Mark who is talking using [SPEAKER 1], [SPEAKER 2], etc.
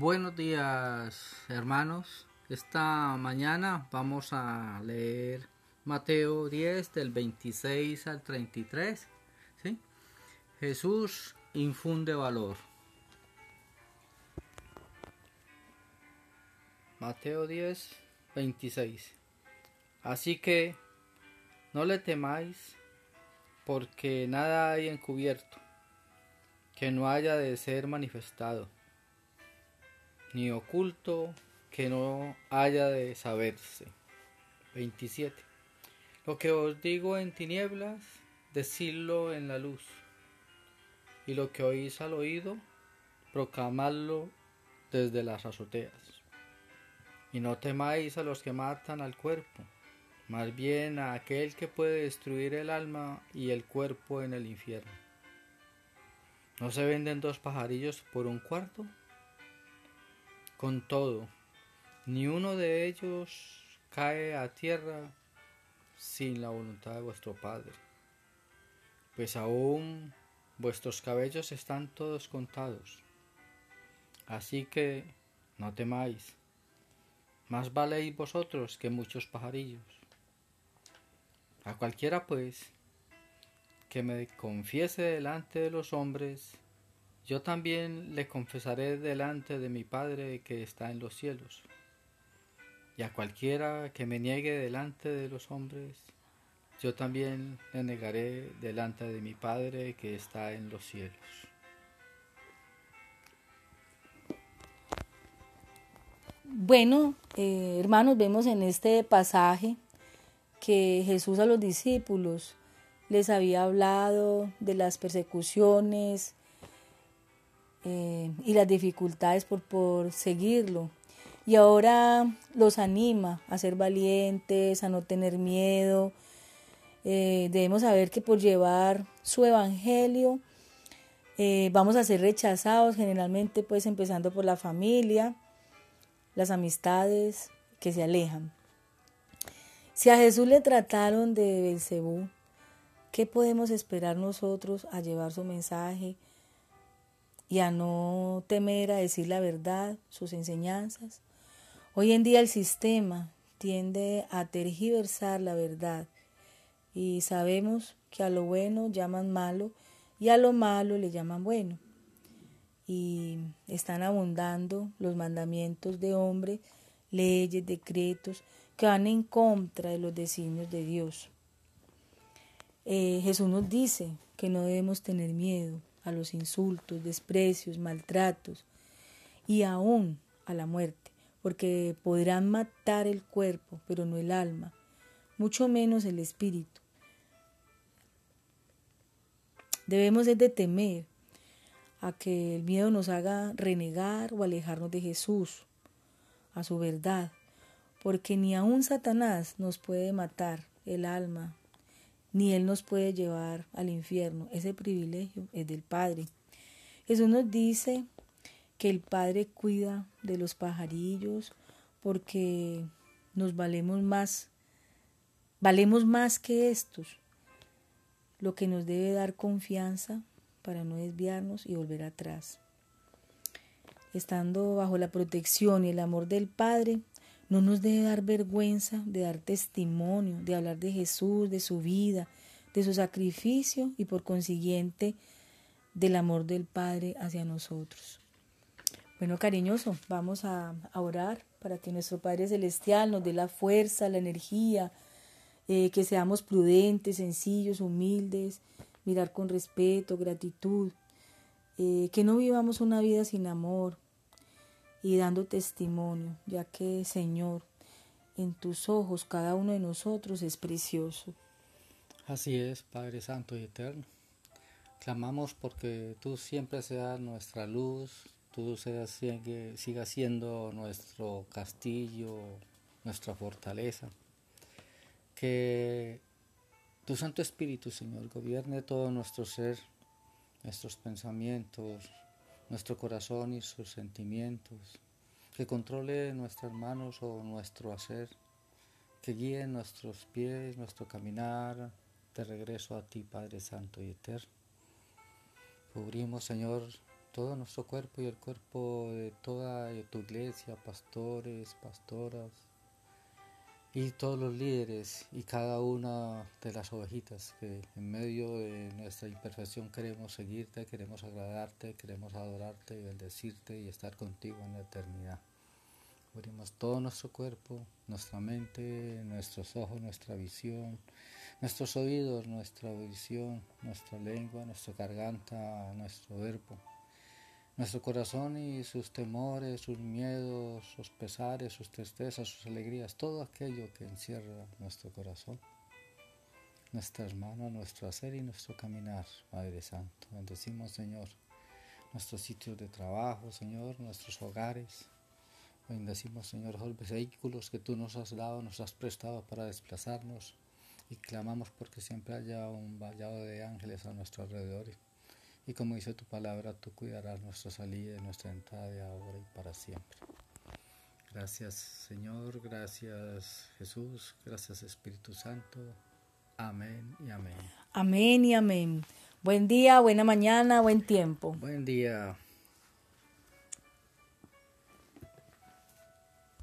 [SPEAKER 1] Buenos días hermanos. Esta mañana vamos a leer Mateo 10 del 26 al 33. ¿sí? Jesús infunde valor. Mateo 10, 26. Así que no le temáis, porque nada hay encubierto que no haya de ser manifestado, ni oculto que no haya de saberse. 27. Lo que os digo en tinieblas, decidlo en la luz, y lo que oís al oído, proclamadlo desde las azoteas. Y no temáis a los que matan al cuerpo, más bien a aquel que puede destruir el alma y el cuerpo en el infierno. ¿No se venden dos pajarillos por un cuarto? Con todo, ni uno de ellos cae a tierra sin la voluntad de vuestro Padre, pues aún vuestros cabellos están todos contados. Así que no temáis, más valéis vosotros que muchos pajarillos. A cualquiera pues que me confiese delante de los hombres, yo también le confesaré delante de mi Padre que está en los cielos. Y a cualquiera que me niegue delante de los hombres, yo también le negaré delante de mi Padre que está en los cielos.
[SPEAKER 2] Bueno, eh, hermanos, vemos en este pasaje que Jesús a los discípulos les había hablado de las persecuciones eh, y las dificultades por, por seguirlo. Y ahora los anima a ser valientes, a no tener miedo. Eh, debemos saber que por llevar su evangelio vamos a ser rechazados generalmente, pues empezando por la familia, las amistades que se alejan. Si a Jesús le trataron de Belcebú, ¿qué podemos esperar nosotros a llevar su mensaje y a no temer a decir la verdad, sus enseñanzas? Hoy en día el sistema tiende a tergiversar la verdad y sabemos que a lo bueno llaman malo y a lo malo le llaman bueno y están abundando los mandamientos de hombre, leyes, decretos que van en contra de los designios de Dios. Eh, Jesús nos dice que no debemos tener miedo a los insultos, desprecios, maltratos y aún a la muerte, porque podrán matar el cuerpo, pero no el alma, mucho menos el espíritu. Debemos de temer a que el miedo nos haga renegar o alejarnos de Jesús, a su verdad, porque ni aun Satanás nos puede matar el alma, ni él nos puede llevar al infierno. Ese privilegio es del Padre. Jesús nos dice que el Padre cuida de los pajarillos porque nos valemos más, valemos más que estos, lo que nos debe dar confianza para no desviarnos y volver atrás. Estando bajo la protección y el amor del Padre, no nos debe dar vergüenza de dar testimonio, de hablar de Jesús, de su vida, de su sacrificio y por consiguiente del amor del Padre hacia nosotros. Bueno, cariñoso, vamos a, orar para que nuestro Padre Celestial nos dé la fuerza, la energía, eh, que seamos prudentes, sencillos, humildes, mirar con respeto, gratitud, eh, que no vivamos una vida sin amor y dando testimonio, ya que Señor, en tus ojos cada uno de nosotros es precioso.
[SPEAKER 1] Así es, Padre Santo y Eterno. Clamamos porque tú siempre seas nuestra luz, tú seas, sigas siendo nuestro castillo, nuestra fortaleza. Que tu Santo Espíritu, Señor, gobierne todo nuestro ser, nuestros pensamientos, nuestro corazón y sus sentimientos, que controle nuestras manos o nuestro hacer, que guíe nuestros pies, nuestro caminar de regreso a ti, Padre Santo y Eterno. Cubrimos, Señor, todo nuestro cuerpo y el cuerpo de toda tu iglesia, pastores, pastoras y todos los líderes y cada una de las ovejitas que en medio de nuestra imperfección queremos seguirte, queremos agradarte, queremos adorarte y bendecirte y estar contigo en la eternidad. Abrimos todo nuestro cuerpo, nuestra mente, nuestros ojos, nuestra visión, nuestros oídos, nuestra audición, nuestra lengua, nuestra garganta, nuestro verbo nuestro corazón y sus temores, sus miedos, sus pesares, sus tristezas, sus alegrías, todo aquello que encierra nuestro corazón, nuestras manos, nuestro hacer y nuestro caminar, Padre Santo. Bendecimos, Señor, nuestros sitios de trabajo, Señor, nuestros hogares. Bendecimos, Señor, los vehículos que tú nos has dado, nos has prestado para desplazarnos y clamamos porque siempre haya un vallado de ángeles a nuestro alrededor y como dice tu palabra, tú cuidarás nuestra salida y nuestra entrada de ahora y para siempre. Gracias Señor, gracias Jesús, gracias Espíritu Santo. Amén y amén.
[SPEAKER 2] Amén y amén. Buen día, buena mañana, buen tiempo.
[SPEAKER 1] Buen día.